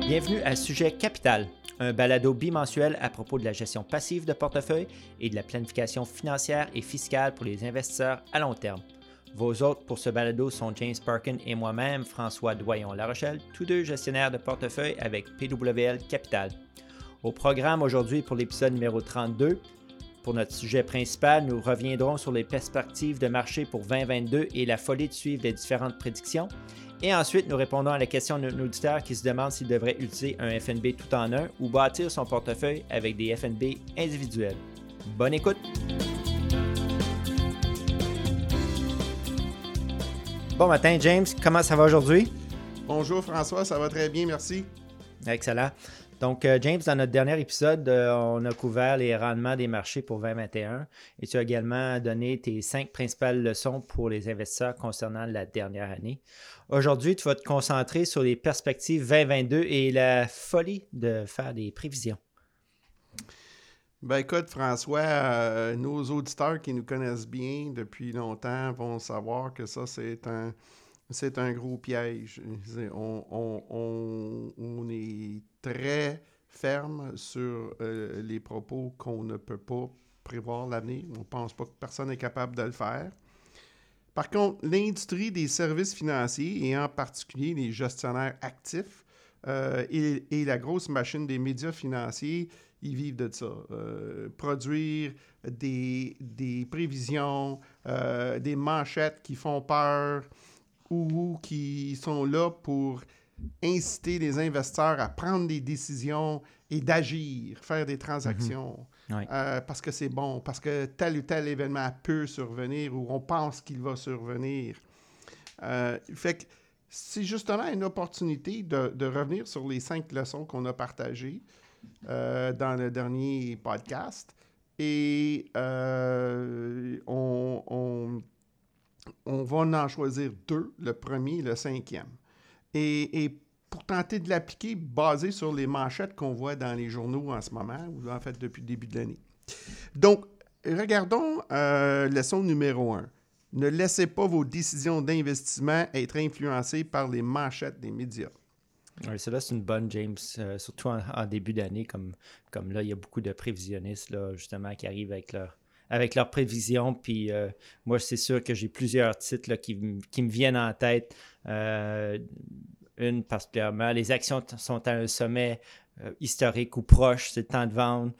Bienvenue à Sujet Capital, un balado bimensuel à propos de la gestion passive de portefeuille et de la planification financière et fiscale pour les investisseurs à long terme. Vos hôtes pour ce balado sont James Parkin et moi-même, François Doyon-La Rochelle, tous deux gestionnaires de portefeuille avec PWL Capital. Au programme aujourd'hui pour l'épisode numéro 32, pour notre sujet principal, nous reviendrons sur les perspectives de marché pour 2022 et la folie de suivre les différentes prédictions. Et ensuite, nous répondons à la question d'un auditeur qui se demande s'il devrait utiliser un FNB tout en un ou bâtir son portefeuille avec des FNB individuels. Bonne écoute! Bon matin, James. Comment ça va aujourd'hui? Bonjour François, ça va très bien, merci. Excellent. Donc, euh, James, dans notre dernier épisode, euh, on a couvert les rendements des marchés pour 2021 et tu as également donné tes cinq principales leçons pour les investisseurs concernant la dernière année. Aujourd'hui, tu vas te concentrer sur les perspectives 2022 et la folie de faire des prévisions. Ben écoute, François, euh, nos auditeurs qui nous connaissent bien depuis longtemps vont savoir que ça, c'est un, c'est un gros piège. On, est très ferme sur euh, les propos qu'on ne peut pas prévoir l'avenir. On ne pense pas que personne n'est capable de le faire. Par contre, l'industrie des services financiers, et en particulier les gestionnaires actifs, euh, et, la grosse machine des médias financiers, ils vivent de ça. Euh, produire des prévisions, des manchettes qui font peur, ou qui sont là pour inciter les investisseurs à prendre des décisions et d'agir, faire des transactions. Mhm. Euh, parce que c'est bon, parce que tel ou tel événement peut survenir ou on pense qu'il va survenir. Euh, fait que c'est justement une opportunité de, revenir sur les cinq leçons qu'on a partagées euh, dans le dernier podcast. Et on on va en choisir deux, le premier et le cinquième. Et, pour tenter de l'appliquer basé sur les manchettes qu'on voit dans les journaux en ce moment, ou en fait depuis le début de l'année. Donc, regardons euh, leçon numéro un. Ne laissez pas vos décisions d'investissement être influencées par les manchettes des médias. Oui, c'est là, c'est une bonne, James, euh, surtout en, début d'année, comme, comme là, il y a beaucoup de prévisionnistes, là, justement, qui arrivent avec leur, avec leurs prévisions. Puis euh, moi, c'est sûr que j'ai plusieurs titres qui, qui, me viennent en tête. Euh, une particulièrement, les actions sont à un sommet euh, historique ou proche, c'est le temps de vendre.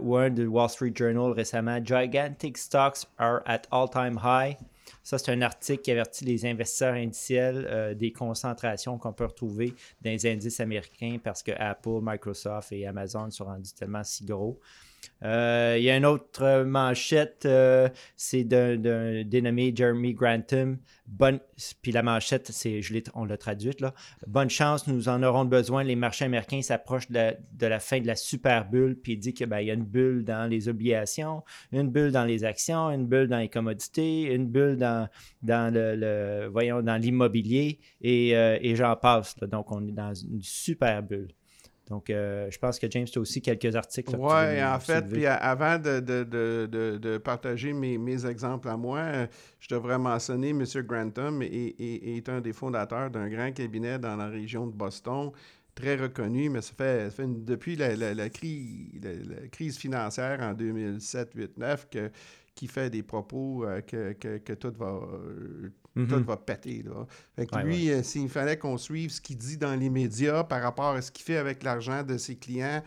ou un de Wall Street Journal récemment, Gigantic stocks are at all-time high. Ça, c'est un article qui avertit les investisseurs indiciels des concentrations qu'on peut retrouver dans les indices américains parce que Apple, Microsoft et Amazon sont rendus tellement si gros. Euh, il y a une autre manchette, euh, c'est d'un dénommé Jeremy Grantham. Bonne, puis la manchette, c'est, on l'a traduite là. Bonne chance, nous en aurons besoin. Les marchés américains s'approchent de, la fin de la super bulle. Puis il dit qu'il ben, y a une bulle dans les obligations, une bulle dans les actions, une bulle dans les commodités, une bulle dans, dans le, voyons, dans l'immobilier et, euh, et j'en passe. Donc on est dans une super bulle. Donc, euh, je pense que James, tu as aussi quelques articles. Oui, en fait, puis avant de, partager mes, exemples à moi, euh, je devrais mentionner M. Grantham est, est, un des fondateurs d'un grand cabinet dans la région de Boston, très reconnu, mais ça fait, depuis la, crise, la, crise financière en 2007, 2008, 9 que qui fait des propos euh, que, que, tout va tout mhm. va péter. Là. Fait que lui, euh, s'il fallait qu'on suive ce qu'il dit dans les médias par rapport à ce qu'il fait avec l'argent de ses clients,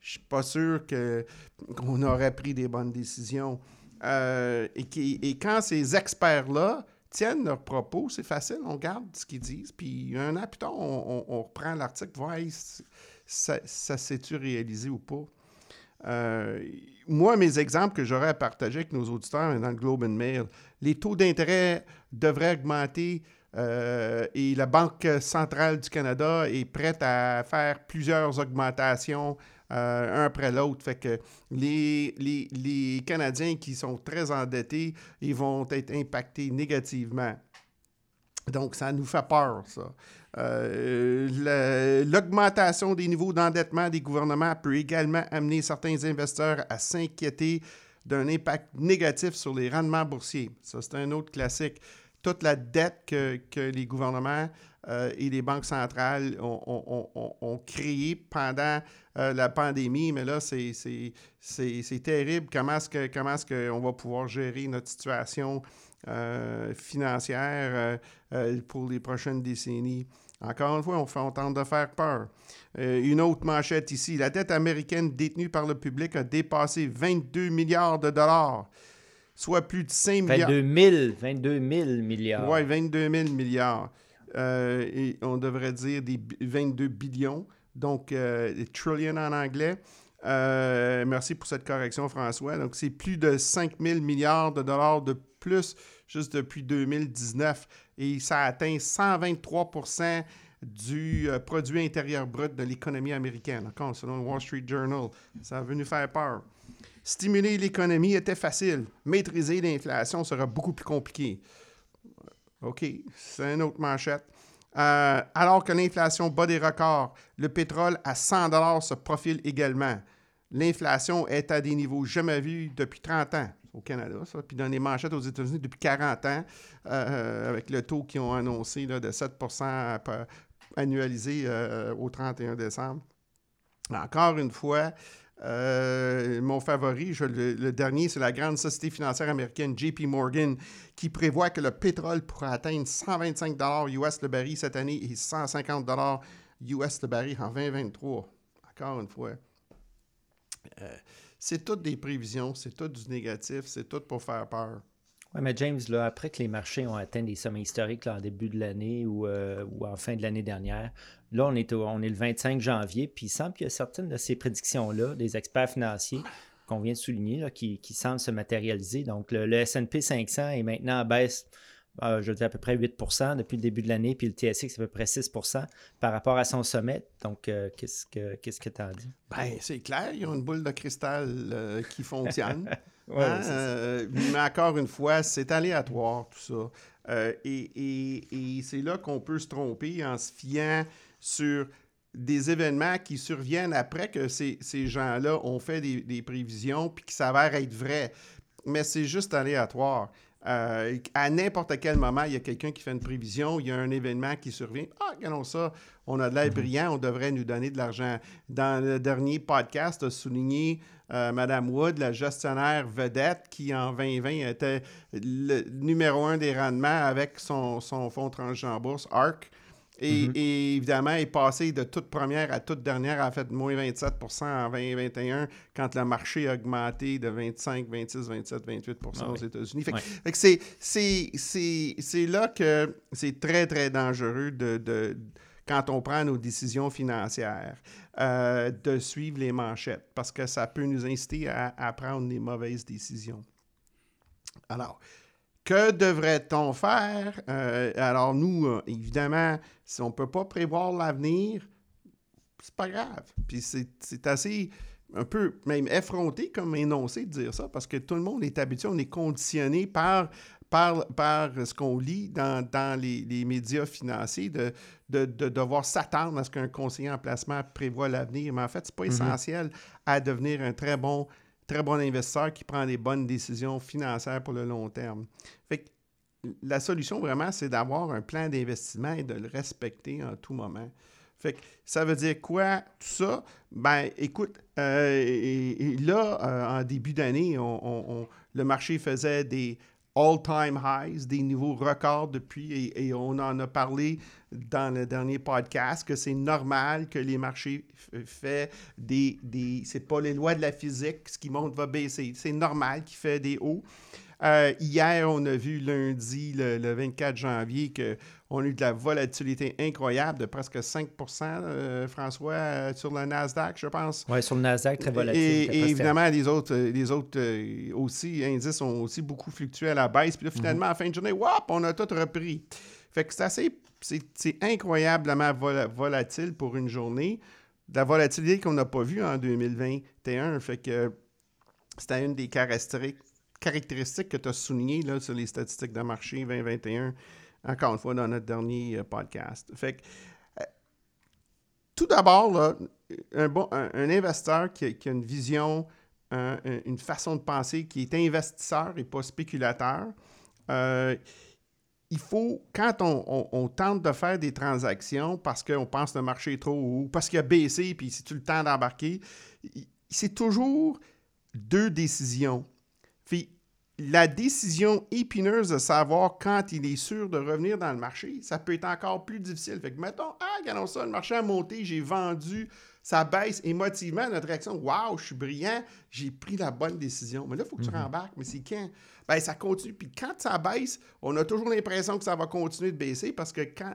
je suis pas sûr qu'on aurait pris des bonnes décisions. Euh, et, et, quand ces experts-là tiennent leurs propos, c'est facile, on garde ce qu'ils disent, puis un an plus tard, on, reprend l'article, voir ça, ça s'est-tu réalisé ou pas? Euh, moi, mes exemples que j'aurais à partager avec nos auditeurs dans le Globe and Mail, les taux d'intérêt devraient augmenter euh, et la Banque centrale du Canada est prête à faire plusieurs augmentations euh, un après l'autre. Fait que les, les, les, Canadiens qui sont très endettés, ils vont être impactés négativement. Donc, ça nous fait peur, ça. Euh, l'augmentation des niveaux d'endettement des gouvernements peut également amener certains investisseurs à s'inquiéter d'un impact négatif sur les rendements boursiers. Ça, c'est un autre classique. toute la dette que, les gouvernements et les banques centrales ont, créée pendant la pandémie. Mais là, c'est terrible. Comment est-ce qu'on va pouvoir gérer notre situation financière pour les prochaines décennies? Encore une fois, on, fait, on tente de faire peur. Euh, une autre manchette ici. La dette américaine détenue par le public a dépassé 22 milliards de dollars, soit plus de 5 milliards. 22 000, 22 000 milliards. Oui, 22 000 milliards. Euh, et on devrait dire des 22 billions, donc euh, trillion en anglais. Merci pour cette correction, François. Donc, c'est plus de 5 000 milliards de dollars de plus juste depuis 2019 et ça atteint 123% du euh, produit intérieur brut de l'économie américaine. Encore selon le Wall Street Journal, ça a venu faire peur. Stimuler l'économie était facile. Maîtriser l'inflation sera beaucoup plus compliqué. OK, c'est une autre manchette. Euh, alors que l'inflation bat des records, le pétrole à 100 se profile également. L'inflation est à des niveaux jamais vus depuis 30 ans au Canada. Puis dans les manchettes aux États-Unis depuis 40 ans, euh, avec le taux qu'ils ont annoncé de 7% annualisé euh, au 31 décembre. Encore une fois, euh, mon favori, le, dernier, c'est la grande société financière américaine JP Morgan qui prévoit que le pétrole pourra atteindre 125 US le baril cette année et 150 US le baril en 2023. Encore une fois c'est toutes des prévisions, c'est tout du négatif, c'est tout pour faire peur. Oui, mais James, là, après que les marchés ont atteint des sommets historiques en début de l'année ou, euh, ou, en fin de l'année dernière, là, on est, on est le 25 janvier, puis il semble qu'il y a certaines de ces prédictions-là, des experts financiers qu'on vient de souligner, là, qui, qui, semblent se matérialiser. Donc, le, le SP 500 est maintenant en baisse ah, je dis à peu près 8% depuis le début de l'année, puis le TSX, c'est à peu près 6% par rapport à son sommet. Donc, euh, qu'est-ce que que tu as dit? Bien, c'est clair, ils ont une boule de cristal euh, qui fonctionne. Hein, euh, mais encore une fois, c'est aléatoire, tout ça. et, c'est là qu'on peut se tromper en se fiant sur des événements qui surviennent après que ces, gens-là ont fait des, des prévisions puis qui s'avèrent être vrais. Mais c'est juste aléatoire. Euh, à n'importe quel moment, il y a quelqu'un qui fait une prévision, il y a un événement qui survient. Ah, regardons ça, on a de l'air mhm. brillant, on devrait nous donner de l'argent. Dans le dernier podcast, a souligné euh, Mme Wood, la gestionnaire vedette, qui en 2020 était le numéro un des rendements avec son, son fonds transgenre bourse, ARC. Et, évidemment, est passé de toute première à toute dernière, a fait moins 27% en 2021 quand le marché a augmenté de 25, 26, 27, 28% aux États-Unis. c'est là que c'est très, très dangereux de, quand on prend nos décisions financières, euh, de suivre les manchettes, parce que ça peut nous inciter à, à prendre des mauvaises décisions. Alors, que devrait-on faire? Euh, alors, nous, euh, évidemment, si on ne peut pas prévoir l'avenir, c'est pas grave. Puis c'est assez un peu même effronté comme énoncé de dire ça, parce que tout le monde est habitué, on est conditionné par, par, par ce qu'on lit dans, les, médias financiers de, de, devoir s'attendre à ce qu'un conseiller en placement prévoit l'avenir. Mais en fait, ce n'est pas mm-hmm. essentiel à devenir un très bon très bon investisseur qui prend des bonnes décisions financières pour le long terme. Fait la solution vraiment, c'est d'avoir un plan d'investissement et de le respecter en tout moment. Fait que ça veut dire quoi, tout ça? Ben, écoute, euh, là, euh, en début d'année, le marché faisait des all-time highs, des niveaux records depuis, et, on en a parlé dans le dernier podcast, que c'est normal que les marchés fait des... des c'est pas les lois de la physique, ce qui monte va baisser. C'est normal qu'il fait des hauts. Euh, hier, on a vu lundi, le, 24 janvier, qu'on a eu de la volatilité incroyable de presque 5% euh, François, euh, sur le Nasdaq, je pense. Oui, sur le Nasdaq, très volatile. Et, évidemment, les autres, les autres aussi, indices ont aussi beaucoup fluctué à la baisse. Puis là, finalement, à la fin de journée, wop, on a tout repris. Fait que c'est assez, c'est incroyablement volatile pour une journée. De la volatilité qu'on n'a pas vue en 2021. Fait que c'était une des caractéristiques que tu as soulignées sur les statistiques de marché 2021, encore une fois, dans notre dernier euh, podcast. Fait que, euh, tout d'abord, un, investisseur qui, a une vision, une façon de penser qui est investisseur et pas spéculateur, euh, il faut, quand on, tente de faire des transactions parce qu'on pense que le marché est trop haut, parce qu'il a baissé, puis c'est-tu le temps d'embarquer, c'est toujours deux décisions. La décision épineuse de savoir quand il est sûr de revenir dans le marché, ça peut être encore plus difficile. Fait que mettons, ah, regardons ça, le marché a monté, j'ai vendu, ça baisse émotivement, notre réaction, waouh, je suis brillant, j'ai pris la bonne décision. Mais là, il faut que tu mhm. rembarques, mais c'est quand? Ben, ça continue. Puis quand ça baisse, on a toujours l'impression que ça va continuer de baisser parce que quand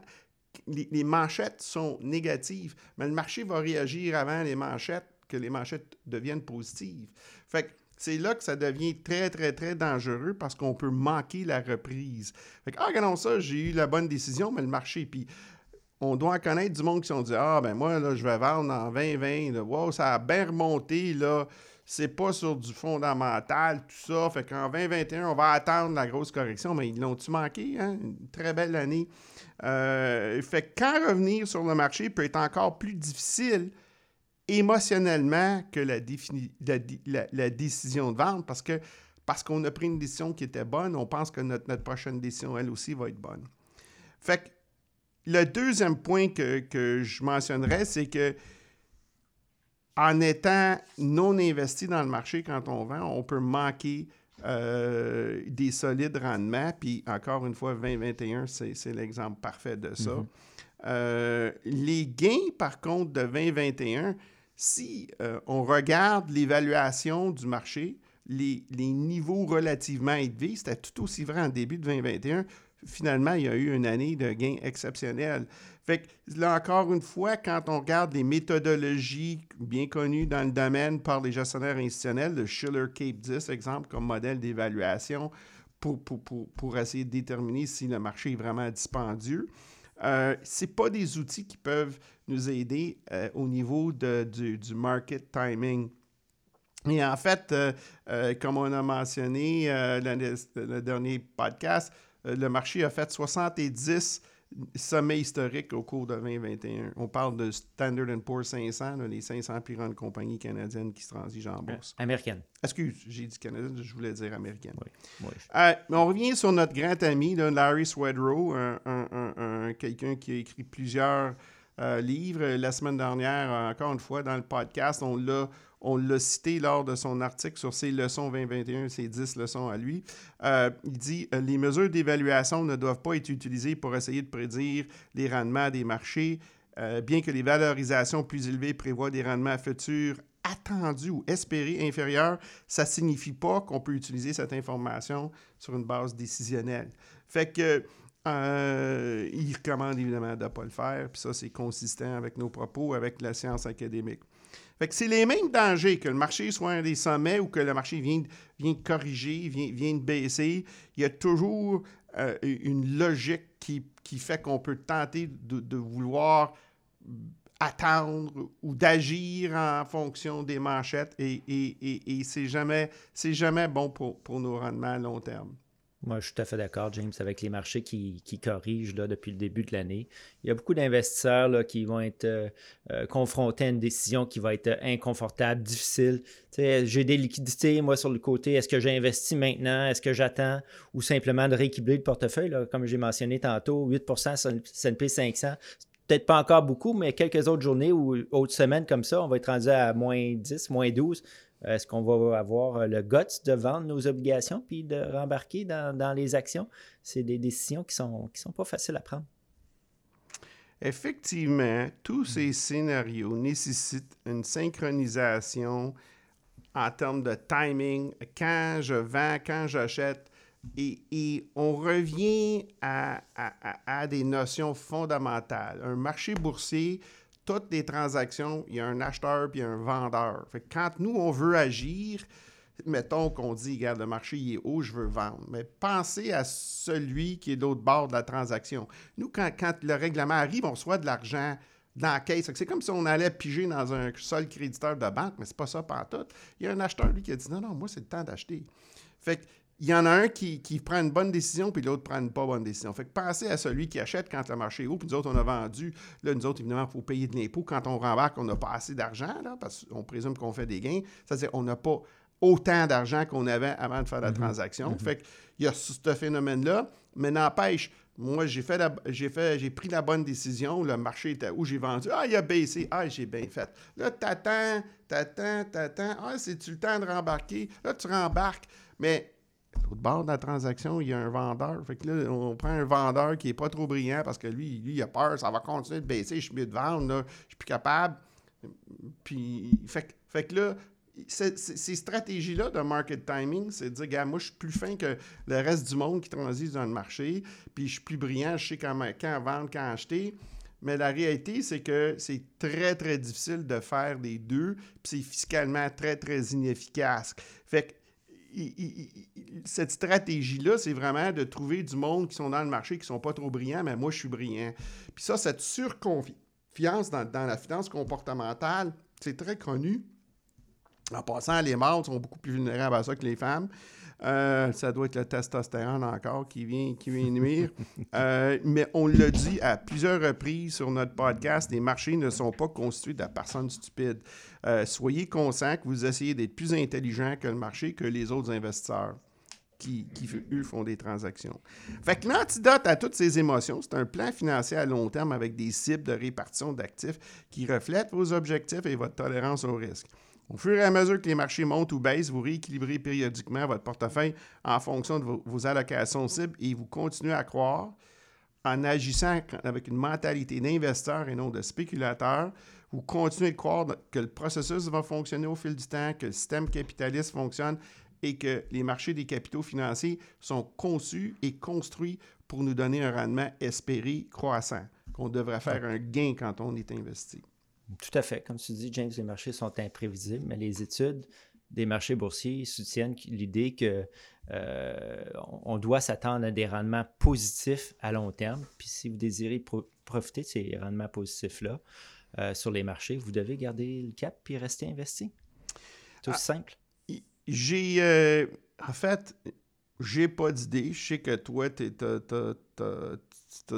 les, les manchettes sont négatives, mais le marché va réagir avant les manchettes, que les manchettes deviennent positives. Fait que c'est là que ça devient très, très, très dangereux parce qu'on peut manquer la reprise. Fait que, ah, regardons ça, j'ai eu la bonne décision, mais le marché, puis on doit connaître du monde qui sont dit Ah, ben moi, là, je vais vendre en 2020. Wow, ça a bien remonté, là. C'est pas sur du fondamental, tout ça. Fait qu'en 2021, on va attendre la grosse correction. Mais ils l'ont-tu manqué? Hein? Une très belle année. Euh, fait que quand revenir sur le marché peut être encore plus difficile émotionnellement que la, décision de vente parce que parce qu'on a pris une décision qui était bonne, on pense que notre, notre, prochaine décision, elle aussi, va être bonne. Fait que le deuxième point que, que je mentionnerais, c'est que en étant non investi dans le marché quand on vend, on peut manquer euh, des solides rendements. Puis encore une fois, 2021, c'est l'exemple parfait de ça. Mm-hmm. Euh, les gains, par contre, de 2021, si euh, on regarde l'évaluation du marché, les, niveaux relativement élevés, c'était tout aussi vrai en début de 2021. Finalement, il y a eu une année de gains exceptionnels. Fait que là, encore une fois, quand on regarde les méthodologies bien connues dans le domaine par les gestionnaires institutionnels, le Schiller Cape 10, exemple, comme modèle d'évaluation pour, pour, essayer de déterminer si le marché est vraiment dispendieux, euh, ce pas des outils qui peuvent nous aider euh, au niveau de, du, market timing. Et en fait, euh, euh, comme on a mentionné le dernier podcast, le marché a fait 70 sommet historique au cours de 2021. On parle de Standard Poor's 500, les 500 plus grandes compagnies canadiennes qui se transigent en bourse. Américaine. Excuse, j'ai dit canadienne, je voulais dire américaine. Oui. Euh, on revient sur notre grand ami, Larry Swedrow, un, quelqu'un qui a écrit plusieurs euh, livres. La semaine dernière, encore une fois, dans le podcast, on l'a on l'a cité lors de son article sur ses leçons 2021, ses 10 leçons à lui. Euh, il dit euh, Les mesures d'évaluation ne doivent pas être utilisées pour essayer de prédire les rendements des marchés. Bien que les valorisations plus élevées prévoient des rendements futurs attendus ou espérés inférieurs, ça ne signifie pas qu'on peut utiliser cette information sur une base décisionnelle. Fait que il recommande évidemment de ne pas le faire, puis ça, c'est consistant avec nos propos, avec la science académique. C'est les mêmes dangers, que le marché soit un des sommets ou que le marché vienne, de corriger, vienne, de baisser. Il y a toujours euh, une logique qui, fait qu'on peut tenter de, vouloir attendre ou d'agir en fonction des manchettes et, et, et, c'est jamais, jamais bon pour, pour nos rendements à long terme. Moi, je suis tout à fait d'accord, James, avec les marchés qui, corrigent là, depuis le début de l'année. Il y a beaucoup d'investisseurs qui vont être euh, euh, confrontés à une décision qui va être inconfortable, difficile. J'ai des liquidités, moi, sur le côté. Est-ce que j'investis maintenant? Est-ce que j'attends? Ou simplement de rééquilibrer le portefeuille, comme j'ai mentionné tantôt, 8 sur le S&P 500 peut-être pas encore beaucoup, mais quelques autres journées ou autres semaines comme ça, on va être rendu à moins 10, moins 12. Est-ce qu'on va avoir euh, le guts de vendre nos obligations puis de rembarquer dans, les actions? C'est des décisions qui ne sont, qui sont pas faciles à prendre. Effectivement, tous ces scénarios nécessitent une synchronisation en termes de timing, quand je vends, quand j'achète. Et, on revient à, à, des notions fondamentales. Un marché boursier, toutes les transactions, il y a un acheteur puis un vendeur. Fait quand nous, on veut agir, mettons qu'on dit, regarde, le marché il est haut, je veux vendre. Mais pensez à celui qui est de l'autre bord de la transaction. Nous, quand, le règlement arrive, on reçoit de l'argent dans la caisse. C'est comme si on allait piger dans un seul créditeur de banque, mais c'est pas ça tout. Il y a un acheteur, lui, qui a dit non, non, moi, c'est le temps d'acheter. Fait que il y en a un qui, prend une bonne décision, puis l'autre prend une pas bonne décision. Fait que pensez à celui qui achète quand le marché est haut, puis nous autres, on a vendu. Là, nous autres, évidemment, il faut payer de l'impôt. Quand on rembarque, on n'a pas assez d'argent, là, parce qu'on présume qu'on fait des gains. C'est-à-dire qu'on n'a pas autant d'argent qu'on avait avant de faire la mm-hmm. transaction. Mm-hmm. Fait qu'il y a ce phénomène-là, mais n'empêche, Moi, j'ai fait, j'ai fait, j'ai pris la bonne décision. Le marché était où j'ai vendu. Ah, il a baissé. Ah, j'ai bien fait. Là, t'attends, t'attends, t'attends. Ah, c'est-tu le temps de rembarquer? Là, tu rembarques. Mais au bord de la transaction, il y a un vendeur. Fait que là, on prend un vendeur qui n'est pas trop brillant parce que lui, lui, il a peur, ça va continuer de baisser, je suis mieux de vendre, là, je suis plus capable. Puis, fait, fait que là, ces stratégies-là de market timing, c'est de dire, gars, moi, je suis plus fin que le reste du monde qui transite dans le marché, puis je suis plus brillant, je sais quand, quand vendre, quand acheter. Mais la réalité, c'est que c'est très, très difficile de faire les deux, puis c'est fiscalement très, très inefficace. Fait que cette stratégie-là, c'est vraiment de trouver du monde qui sont dans le marché, qui ne sont pas trop brillants, mais moi, je suis brillant. Puis ça, cette surconfiance dans, dans la finance comportementale, c'est très connu. En passant, les mâles sont beaucoup plus vulnérables à ça que les femmes. Euh, ça doit être le testostérone encore qui vient, qui vient nuire. Euh, mais on l'a dit à plusieurs reprises sur notre podcast, les marchés ne sont pas constitués de personnes stupides. Euh, soyez conscients que vous essayez d'être plus intelligent que le marché, que les autres investisseurs. Qui, qui, eux, font des transactions. Fait que l'antidote à toutes ces émotions, c'est un plan financier à long terme avec des cibles de répartition d'actifs qui reflètent vos objectifs et votre tolérance au risque. Au fur et à mesure que les marchés montent ou baissent, vous rééquilibrez périodiquement votre portefeuille en fonction de vos, allocations cibles et vous continuez à croire en agissant avec une mentalité d'investisseur et non de spéculateur. Vous continuez de croire que le processus va fonctionner au fil du temps, que le système capitaliste fonctionne et que les marchés des capitaux financiers sont conçus et construits pour nous donner un rendement espéré croissant, qu'on devrait faire un gain quand on est investi. Tout à fait. Comme tu dis, James, les marchés sont imprévisibles, mais les études des marchés boursiers soutiennent l'idée que euh, on doit s'attendre à des rendements positifs à long terme. Puis si vous désirez profiter de ces rendements positifs-là euh, sur les marchés, vous devez garder le cap puis rester investi. Tout ah, simple. J'ai euh, en fait, j'ai pas d'idée. Je sais que toi, tu as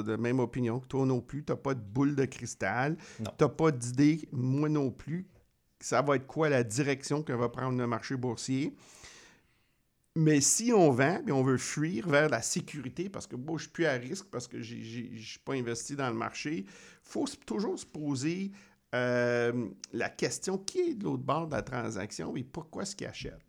la même opinion que toi non plus. Tu n'as pas de boule de cristal. Tu n'as pas d'idée, moi non plus, ça va être quoi la direction que va prendre le marché boursier. Mais si on vend et on veut fuir vers la sécurité, parce que bon, je ne suis plus à risque, parce que je ne suis pas investi dans le marché, il faut toujours se poser euh, la question qui est de l'autre bord de la transaction et pourquoi est-ce qu'il achète?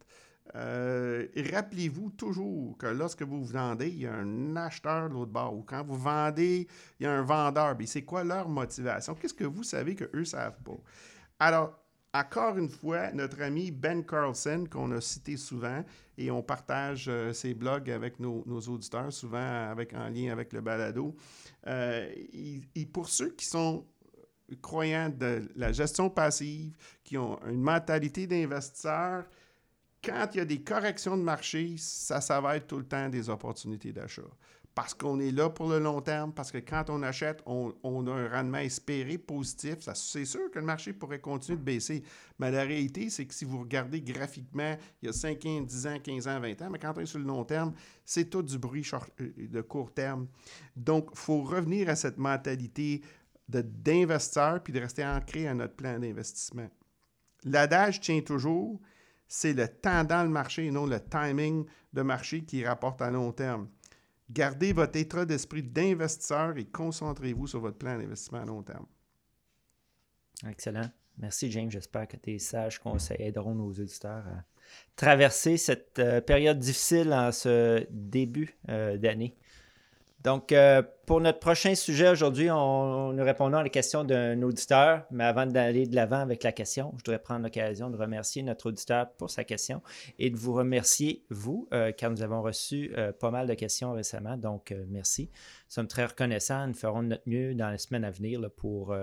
Euh, rappelez-vous toujours que lorsque vous vendez, il y a un acheteur de l'autre bord. Ou quand vous vendez, il y a un vendeur. Mais c'est quoi leur motivation? Qu'est-ce que vous savez qu'eux ne savent pas? Alors, encore une fois, notre ami Ben Carlson, qu'on a cité souvent, et on partage euh, ses blogs avec nos, auditeurs, souvent avec, en lien avec le balado. Euh, pour ceux qui sont croyants de la gestion passive, qui ont une mentalité d'investisseur, quand il y a des corrections de marché, ça, être tout le temps des opportunités d'achat. Parce qu'on est là pour le long terme, parce que quand on achète, on, a un rendement espéré positif. C'est sûr que le marché pourrait continuer de baisser. Mais la réalité, c'est que si vous regardez graphiquement, il y a 5 ans, 10 ans, 15 ans, 20 ans, mais quand on est sur le long terme, c'est tout du bruit euh, de court terme. Donc, il faut revenir à cette mentalité d'investisseur puis de rester ancré à notre plan d'investissement. L'adage tient toujours, c'est le temps dans le marché et non le timing de marché qui rapporte à long terme. Gardez votre état d'esprit d'investisseur et concentrez-vous sur votre plan d'investissement à long terme. Excellent. Merci, James. J'espère que tes sages conseils aideront nos auditeurs à traverser cette euh, période difficile en ce début euh, d'année. Donc, euh, pour notre prochain sujet aujourd'hui, nous répondons à la question d'un auditeur, mais avant d'aller de l'avant avec la question, je voudrais prendre l'occasion de remercier notre auditeur pour sa question et de vous remercier, vous, euh, car nous avons reçu euh, pas mal de questions récemment, donc merci. Nous sommes très reconnaissants, nous ferons de notre mieux dans les semaines à venir pour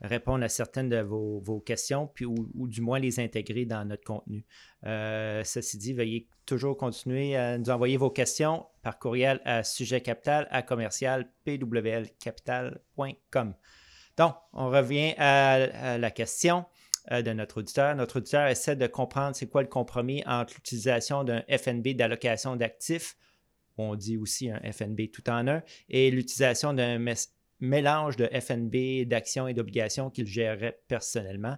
répondre à certaines de vos, questions, puis ou, du moins les intégrer dans notre contenu. ceci dit, veuillez toujours continuer à nous envoyer vos questions par courriel à sujet capital à commercial pwlcapital.com. Donc, on revient à, la question euh, de notre auditeur. Notre auditeur essaie de comprendre c'est quoi le compromis entre l'utilisation d'un FNB d'allocation d'actifs, on dit aussi un FNB tout en un, et l'utilisation d'un mélange de FNB d'actions et d'obligations qu'il gérerait personnellement.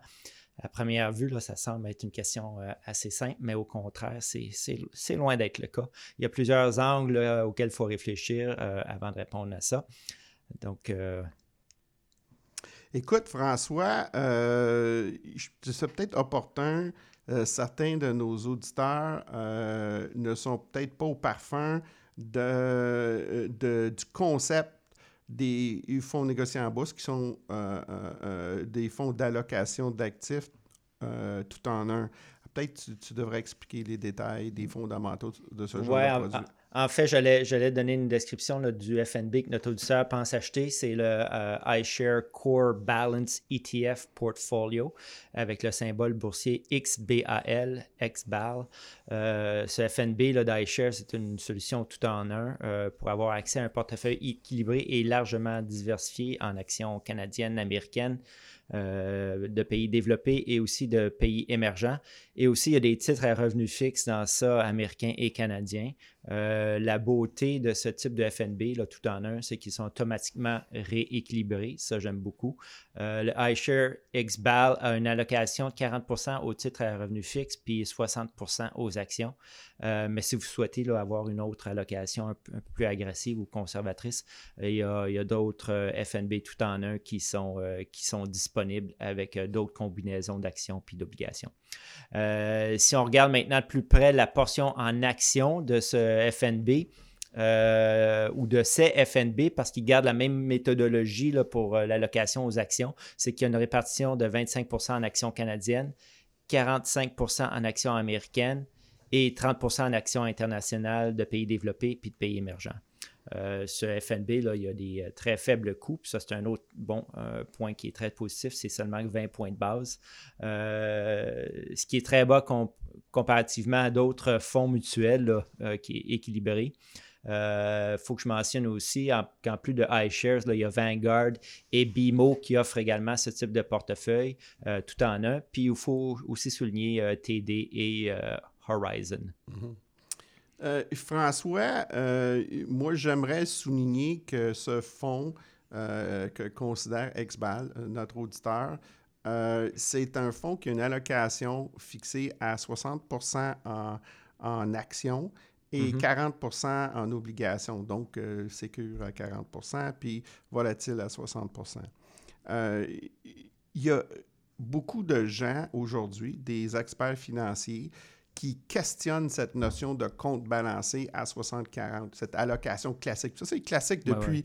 À première vue, ça semble être une question assez simple, mais au contraire, c'est loin d'être le cas. Il y a plusieurs angles auxquels il faut réfléchir avant de répondre à ça. Donc, Écoute, François, euh, c'est peut-être opportun. Euh, certains de nos auditeurs euh, ne sont peut-être pas au parfum du concept des fonds négociés en bourse qui sont des fonds d'allocation d'actifs tout en un. Peut-être tu, tu devrais expliquer les détails des fondamentaux de ce genre de produit. En fait, j'allais donner une description du FNB que notre auditeur pense acheter. C'est le euh, iShare Core Balance ETF Portfolio avec le symbole boursier XBAL, XBAL. Euh, ce FNB d'iShare, c'est une solution tout en un euh, pour avoir accès à un portefeuille équilibré et largement diversifié en actions canadiennes, américaines, euh, de pays développés et aussi de pays émergents. Et aussi, il y a des titres à revenus fixes dans ça, américains et canadiens. Euh, la beauté de ce type de FNB, là, tout en un, c'est qu'ils sont automatiquement rééquilibrés. Ça, j'aime beaucoup. Euh, le iShare XBAL a une allocation de 40% aux titres à revenus fixes puis 60% aux actions. Euh, mais si vous souhaitez avoir une autre allocation un, peu plus agressive ou conservatrice, il y a, d'autres FNB tout en un qui sont, disponibles avec d'autres combinaisons d'actions puis d'obligations. si on regarde maintenant de plus près la portion en actions de ce FNB euh, ou de ces FNB parce qu'ils gardent la même méthodologie pour euh, l'allocation aux actions. C'est qu'il y a une répartition de 25% en actions canadiennes, 45% en actions américaines et 30 en actions internationales de pays développés puis de pays émergents. Euh, ce FNB, là, il y a des très faibles coûts. ça, c'est un autre bon point qui est très positif. C'est seulement 20 points de base. ce qui est très bas comparativement à d'autres fonds mutuels euh, qui est équilibré. Il euh, faut que je mentionne aussi qu'en plus de iShares, il y a Vanguard et BMO qui offrent également ce type de portefeuille euh, tout en un. Puis il faut aussi souligner TD et Horizon. Mm-hmm. François, moi j'aimerais souligner que ce fonds que considère Exbal, notre auditeur, euh, c'est un fonds qui a une allocation fixée à 60 en, en actions et 40 mm-hmm. en obligations. Donc, euh, sécure à 40% puis volatile à 60% euh, Il y a beaucoup de gens aujourd'hui, des experts financiers, qui questionnent cette notion de compte balancé à 60-40, cette allocation classique. Ça, c'est classique depuis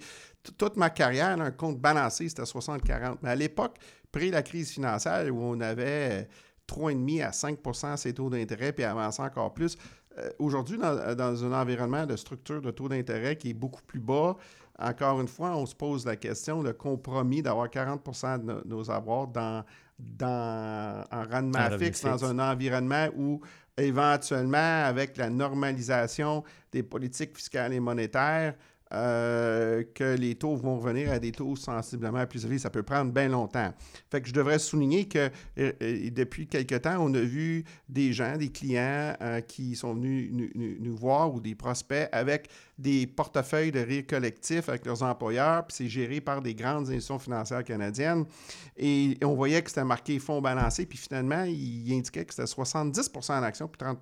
toute ma carrière. un compte balancé, c'était 60-40. Mais à l'époque, près la crise financière, où on avait 3,5 à 5 ces taux d'intérêt, puis avançant encore plus, euh, aujourd'hui, dans, dans, un environnement de structure de taux d'intérêt qui est beaucoup plus bas, encore une fois, on se pose la question, le compromis d'avoir 40 de nos avoirs dans, dans, en rendement fixe, dans un environnement où éventuellement, avec la normalisation des politiques fiscales et monétaires, euh, que les taux vont revenir à des taux sensiblement plus élevés. Ça peut prendre bien longtemps. Fait que je devrais souligner que euh, euh, depuis quelque temps, on a vu des gens, des clients qui sont venus nous, voir ou des prospects avec des portefeuilles de rire collectif avec leurs employeurs, puis c'est géré par des grandes institutions financières canadiennes. Et, on voyait que c'était marqué fonds balancés, puis finalement, il, indiquait que c'était 70 en actions, puis 30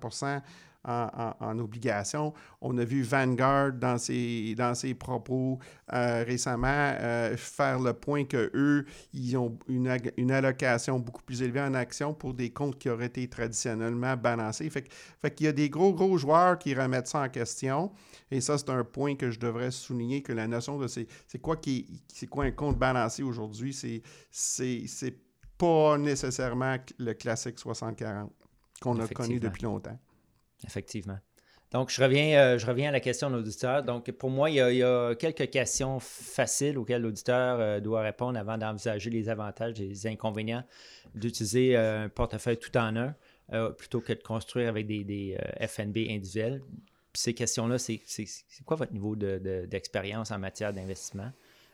en, en, obligation. On a vu Vanguard dans ses, dans ses propos euh, récemment euh, faire le point qu'eux, ils ont une, une, allocation beaucoup plus élevée en actions pour des comptes qui auraient été traditionnellement balancés. Fait, fait qu'il y a des gros, gros joueurs qui remettent ça en question. Et ça, c'est un point que je devrais souligner, que la notion de c'est, quoi, qui, c'est quoi un compte balancé aujourd'hui, c'est, c'est, c'est pas nécessairement le classique 60-40 qu'on a connu depuis longtemps. Effectivement. Donc, je reviens, euh, je reviens à la question de l'auditeur. Donc, pour moi, il y, a, quelques questions faciles auxquelles l'auditeur euh, doit répondre avant d'envisager les avantages et les inconvénients d'utiliser euh, un portefeuille tout en un plutôt que de construire avec des, FNB individuels. Ces questions-là, c'est quoi votre niveau d'expérience en matière d'investissement?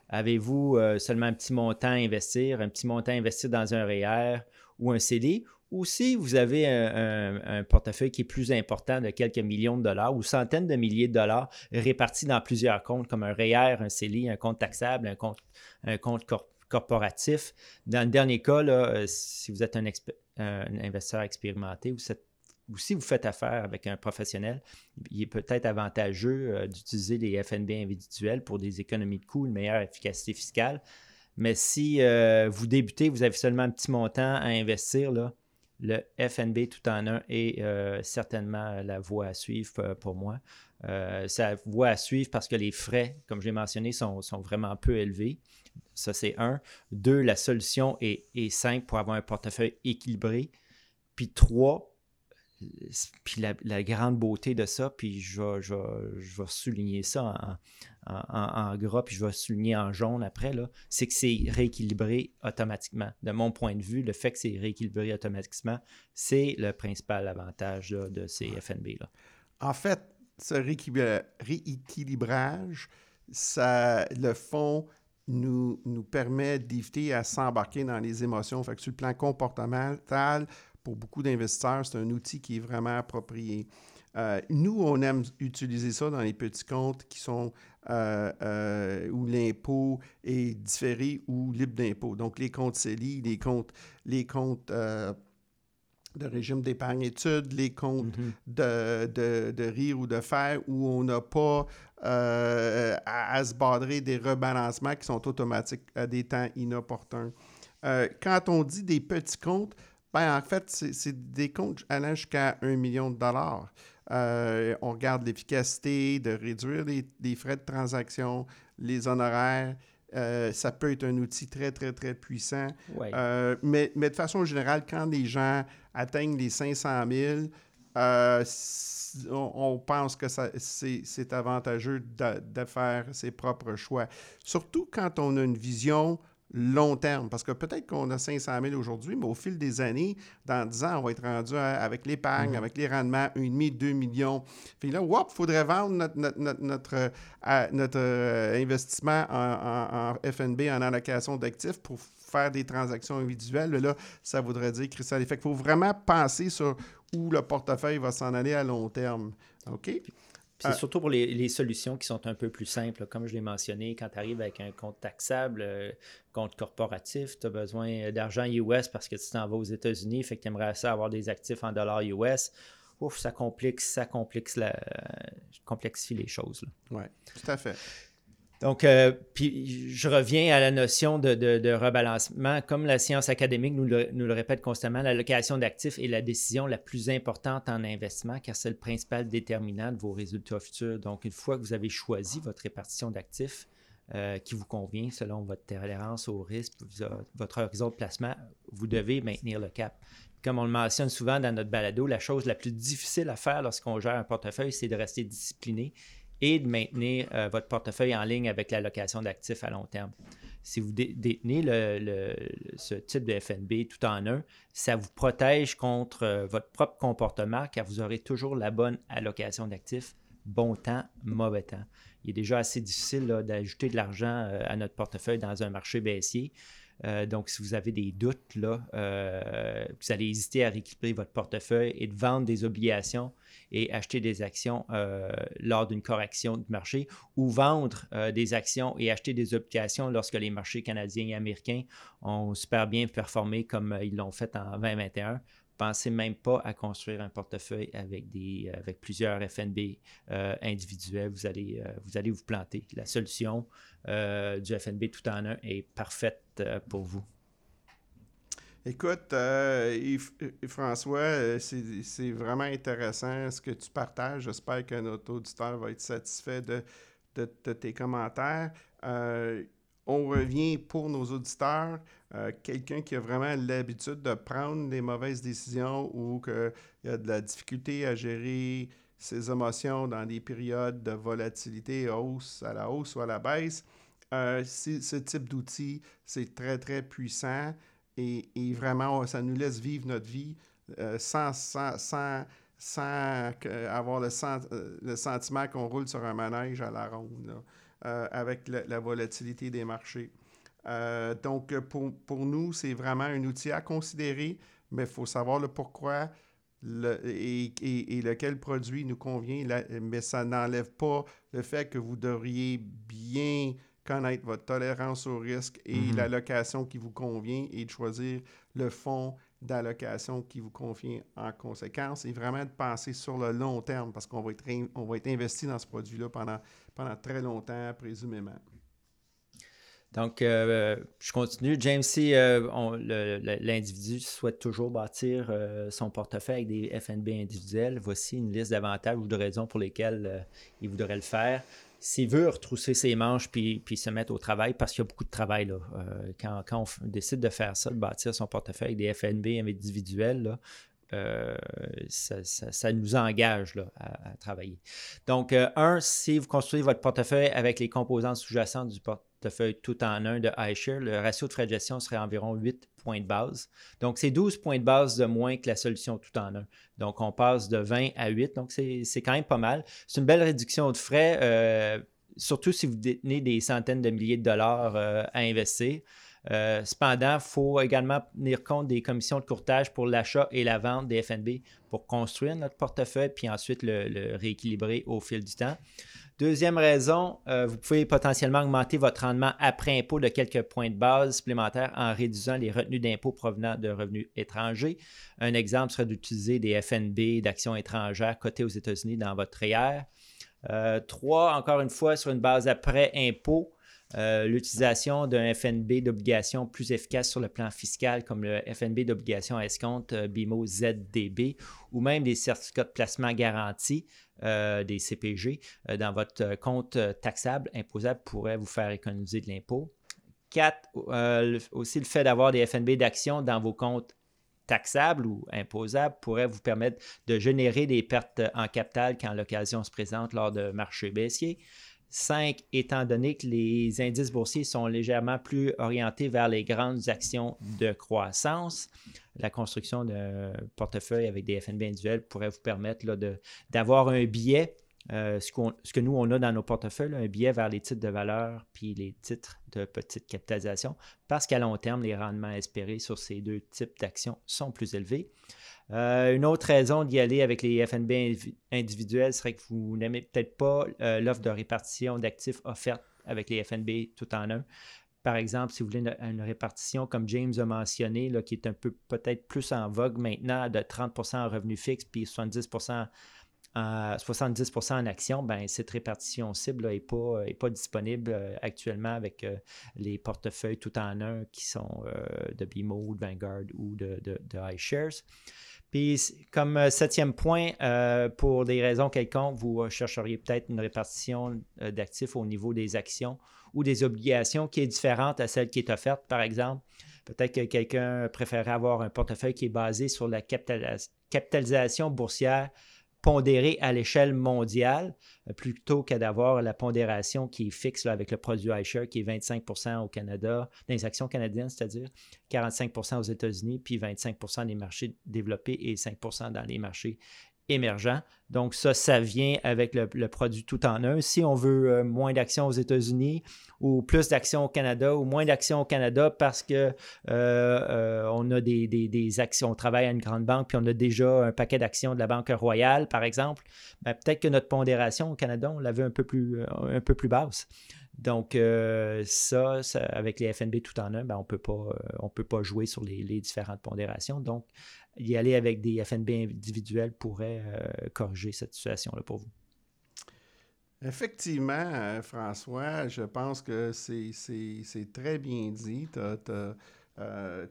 Avez-vous seulement un petit montant à investir, un petit montant à investir dans un REER ou un CD, ou si vous avez un, portefeuille qui est plus important de quelques millions de dollars ou centaines de milliers de dollars répartis dans plusieurs comptes, comme un REER, un CELI, un compte taxable, un compte, corporatif. Dans le dernier cas, euh, si vous êtes un investisseur expérimenté ou, si vous faites affaire avec un professionnel, il est peut-être avantageux d'utiliser des FNB individuels pour des économies de coûts, une meilleure efficacité fiscale. Mais si vous débutez, vous avez seulement un petit montant à investir, là, le FNB tout en un est certainement la voie à suivre pour moi. Euh, ça voie à suivre parce que les frais, comme j'ai mentionné, sont, vraiment peu élevés. Ça, c'est un. Deux, la solution est, simple pour avoir un portefeuille équilibré. Puis trois, puis la, grande beauté de ça, puis je vais, je souligner ça en, gras, puis je vais souligner en jaune après, c'est que c'est rééquilibré automatiquement. De mon point de vue, le fait que c'est rééquilibré automatiquement, c'est le principal avantage de ces FNB-là. En fait, ce rééquilibrage, ça, le fond nous, nous permet d'éviter à s'embarquer dans les émotions. Fait que sur le plan comportemental, pour beaucoup d'investisseurs, c'est un outil qui est vraiment approprié. Euh, nous, on aime utiliser ça dans les petits comptes qui sont euh, euh, où l'impôt est différé ou libre d'impôt. Donc, les comptes CELI, les comptes, les comptes de régime d'épargne études, les comptes mhm. de, de, rire ou de faire où on n'a pas euh, à, se badrer des rebalancements qui sont automatiques à des temps inopportuns. Quand on dit des petits comptes, ben, en fait, c'est des comptes allant jusqu'à un million de dollars. Euh, on regarde l'efficacité de réduire les, frais de transaction, les honoraires, ça peut être un outil très, très, très puissant. mais, mais, de façon générale, quand les gens atteignent les 500 000, euh, on, pense que c'est avantageux de, faire ses propres choix. Surtout quand on a une vision long terme, parce que peut-être qu'on a 500 000 aujourd'hui, mais au fil des années, dans 10 ans, on va être rendu avec l'épargne, mm-hmm. avec les rendements, 1,5, 2 millions. Puis là, il faudrait vendre notre, notre, notre, euh, investissement en, en, FNB, en allocation d'actifs, pour faire des transactions individuelles, là, ça voudrait dire cristal. Fait qu'il faut vraiment penser sur où le portefeuille va s'en aller à long terme. OK? C'est euh, surtout pour les, solutions qui sont un peu plus simples. Comme je l'ai mentionné, quand tu arrives avec un compte taxable, euh, compte corporatif, tu as besoin d'argent US parce que tu t'en vas aux États-Unis, fait que tu aimerais ça avoir des actifs en dollars US. Ouf, ça complique, ça complique la, complexifie les choses. Oui, tout à fait. Donc, euh, puis je reviens à la notion de, rebalancement. Comme la science académique nous le, répète constamment, l'allocation d'actifs est la décision la plus importante en investissement car c'est le principal déterminant de vos résultats futurs. Donc, une fois que vous avez choisi votre répartition d'actifs euh, qui vous convient selon votre tolérance au risque, votre horizon de placement, vous devez maintenir le cap. Comme on le mentionne souvent dans notre balado, la chose la plus difficile à faire lorsqu'on gère un portefeuille, c'est de rester discipliné et de maintenir euh, votre portefeuille en ligne avec l'allocation d'actifs à long terme. Si vous détenez ce type de FNB tout en un, ça vous protège contre euh, votre propre comportement car vous aurez toujours la bonne allocation d'actifs, bon temps, mauvais temps. Il est déjà assez difficile d'ajouter de l'argent euh, à notre portefeuille dans un marché baissier. donc, si vous avez des doutes, vous allez hésiter à rééquilibrer votre portefeuille et de vendre des obligations et acheter des actions euh, lors d'une correction du marché ou vendre euh, des actions et acheter des obligations lorsque les marchés canadiens et américains ont super bien performé comme euh, ils l'ont fait en 2021 pensez même pas à construire un portefeuille avec, des, avec plusieurs FNB individuels. Vous allez, vous allez vous planter. La solution du FNB tout en un est parfaite pour vous. Écoute, euh, François, euh, c'est vraiment intéressant ce que tu partages. J'espère que notre auditeur va être satisfait de, tes commentaires. Euh, on revient pour nos auditeurs, quelqu'un qui a vraiment l'habitude de prendre des mauvaises décisions ou qu'il a de la difficulté à gérer ses émotions dans des périodes de volatilité hausse, à la hausse ou à la baisse. ce type d'outil, c'est très, très puissant. Et, vraiment, ça nous laisse vivre notre vie euh, sans, sans, avoir le, euh, le sentiment qu'on roule sur un manège à la ronde, euh, avec la, volatilité des marchés. donc, pour, pour nous, c'est vraiment un outil à considérer, mais il faut savoir le pourquoi le, et, et, lequel produit nous convient, mais ça n'enlève pas le fait que vous devriez bien connaître votre tolérance au risque et Mhm. l'allocation qui vous convient et de choisir le fonds d'allocation qui vous convient en conséquence et vraiment de penser sur le long terme parce qu'on va être, on va être investi dans ce produit-là pendant, pendant très longtemps, présumément. Donc, euh, je continue. James, si euh, l'individu souhaite toujours bâtir euh, son portefeuille avec des FNB individuels, voici une liste d'avantages ou de raisons pour lesquelles il voudrait le faire. S'il veut retrousser ses manches puis, se mettre au travail, parce qu'il y a beaucoup de travail, euh, quand, on décide de faire ça, de bâtir son portefeuille avec des FNB individuels, euh, ça, nous engage à, travailler. Donc, euh, un, si vous construisez votre portefeuille avec les composantes sous-jacentes du portefeuille tout en un de iShare, le ratio de frais de gestion serait environ 8 points de base. Donc, c'est 12 points de base de moins que la solution tout en un. Donc, on passe de 20 à 8. Donc, c'est quand même pas mal. C'est une belle réduction de frais, euh, surtout si vous détenez des centaines de milliers de dollars à investir. Euh, cependant, il faut également tenir compte des commissions de courtage pour l'achat et la vente des FNB pour construire notre portefeuille, puis ensuite le, rééquilibrer au fil du temps. Deuxième raison, euh, vous pouvez potentiellement augmenter votre rendement après impôt de quelques points de base supplémentaires en réduisant les retenues d'impôt provenant de revenus étrangers. Un exemple serait d'utiliser des FNB d'actions étrangères cotées aux États-Unis dans votre REER. Euh, trois, encore une fois, sur une base après impôt, euh, l'utilisation d'un FNB d'obligation plus efficace sur le plan fiscal, comme le FNB d'obligation escompte euh, BIMO ZDB, ou même des certificats de placement garantis, euh, des CPG, euh, dans votre compte taxable, imposable, pourrait vous faire économiser de l'impôt. Quatre, euh, le- aussi le fait d'avoir des FNB d'action dans vos comptes taxables ou imposables pourrait vous permettre de générer des pertes en capital quand l'occasion se présente lors de marchés baissiers. 5. Étant donné que les indices boursiers sont légèrement plus orientés vers les grandes actions de croissance, la construction d'un portefeuille avec des FNB individuels pourrait vous permettre d'avoir un billet, euh, ce, que nous, on a dans nos portefeuilles, un billet vers les titres de valeur puis les titres de petite capitalisation, parce qu'à long terme, les rendements espérés sur ces deux types d'actions sont plus élevés. Euh, une autre raison d'y aller avec les FNB individuels serait que vous n'aimez peut-être pas euh, l'offre de répartition d'actifs offerte avec les FNB tout en un. Par exemple, si vous voulez une, répartition, comme James a mentionné, qui est un peu peut-être plus en vogue maintenant, de 30% en revenus fixes puis 70 en, 70% en actions, ben, cette répartition cible n'est pas, est pas disponible euh, actuellement avec euh, les portefeuilles tout en un qui sont euh, de BMO, de Vanguard ou de, de, de iShares. Puis, comme euh, septième point, euh, pour des raisons quelconques, vous euh, chercheriez peut-être une répartition euh, d'actifs au niveau des actions ou des obligations qui est différente à celle qui est offerte, par exemple. Peut-être que quelqu'un préférerait avoir un portefeuille qui est basé sur la capitalis- capitalisation boursière pondérée à l'échelle mondiale, euh, plutôt que d'avoir la pondération qui est fixe avec le produit iShare, qui est 25% au Canada, dans les actions canadiennes, c'est-à-dire 45% aux États-Unis, puis 25% des marchés développés et 5% dans les marchés émergents. Donc ça, ça vient avec le, produit tout en un. Si on veut euh, moins d'actions aux États-Unis ou plus d'actions au Canada ou moins d'actions au Canada parce que euh, euh, a des, des- actions, on travaille à une grande banque, puis on a déjà un paquet d'actions de la Banque Royale, par exemple, ben, peut-être que notre pondération au Canada, on l'avait un peu plus, un peu plus basse. Donc, ça, avec les FNB tout en un, ben, on on peut pas jouer sur les, les différentes pondérations. Donc, y aller avec des FNB individuels pourrait euh, corriger cette situation-là pour vous. Effectivement, euh, François, je pense que c'est- très bien dit. Tu as,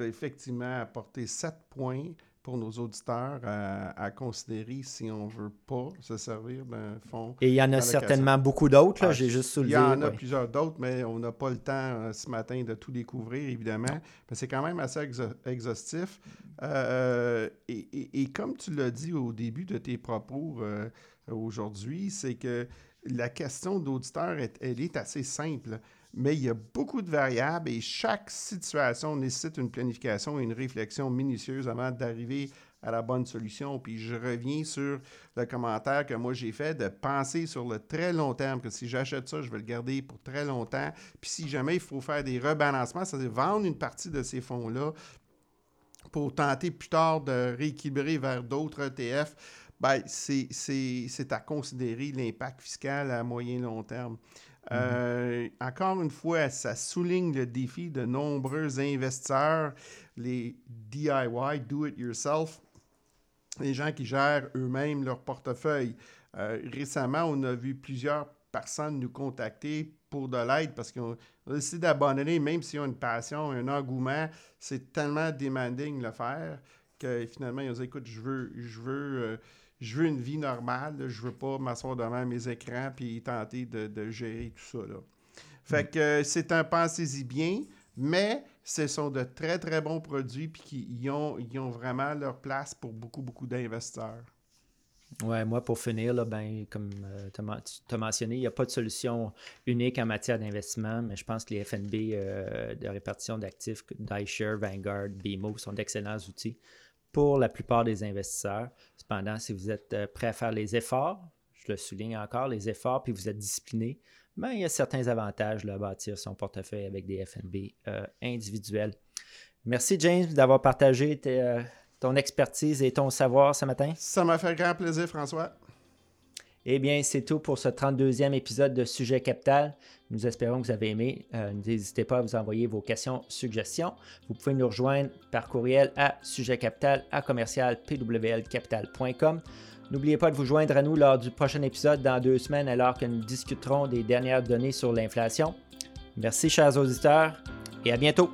effectivement apporté sept points pour nos auditeurs à, à considérer si on ne veut pas se servir d'un fonds. Et il y en a certainement beaucoup d'autres. Ah, J'ai juste Il soulevé. y en a ouais. plusieurs d'autres, mais on n'a pas le temps euh, ce matin de tout découvrir, évidemment. Mais c'est quand même assez exhaustif. Euh, et, et- et comme tu l'as dit au début de tes propos euh, aujourd'hui, c'est que la question d'auditeur, elle est assez simple. Mais il y a beaucoup de variables et chaque situation nécessite une planification et une réflexion minutieuse avant d'arriver à la bonne solution. Puis je reviens sur le commentaire que moi j'ai fait de penser sur le très long terme, que si j'achète ça, je vais le garder pour très longtemps. Puis si jamais il faut faire des rebalancements, c'est-à-dire vendre une partie de ces fonds-là pour tenter plus tard de rééquilibrer vers d'autres ETF, ben, c'est à considérer l'impact fiscal à moyen long terme. Euh, encore une fois, ça souligne le défi de nombreux investisseurs, les DIY, do it yourself, les gens qui gèrent eux-mêmes leur portefeuille. Euh, récemment, on a vu plusieurs personnes nous contacter pour de l'aide parce qu'on a décidé d'abandonner, même s'ils ont une passion, un engouement, c'est tellement demanding le faire que finalement, ils ont dit écoute, je veux, je veux, euh, je veux une vie normale, je veux pas m'asseoir devant mes écrans puis tenter de, gérer tout ça. Là. Fait mm. que c'est un pensez-y bien, mais ce sont de très, très bons produits puis qui ont, ils ont vraiment leur place pour beaucoup, beaucoup d'investisseurs. Ouais, moi, pour finir, là, ben, comme euh, tu as mentionné, il n'y a pas de solution unique en matière d'investissement, mais je pense que les FNB euh, de répartition d'actifs, d'iShare, Vanguard, BMO sont d'excellents outils pour la plupart des investisseurs. Cependant, si vous êtes euh, prêt à faire les efforts, je le souligne encore, les efforts, puis vous êtes discipliné, ben, il y a certains avantages à bâtir son portefeuille avec des FNB individuels. Merci, James, d'avoir partagé tes ton expertise et ton savoir ce matin. Ça m'a fait grand plaisir, François. Eh bien, c'est tout pour ce 32e épisode de Sujet Capital. Nous espérons que vous avez aimé. Euh, n'hésitez pas à vous envoyer vos questions, suggestions. Vous pouvez nous rejoindre par courriel à sujetcapital à commercial. N'oubliez pas de vous joindre à nous lors du prochain épisode dans deux semaines alors que nous discuterons des dernières données sur l'inflation. Merci chers auditeurs et à bientôt.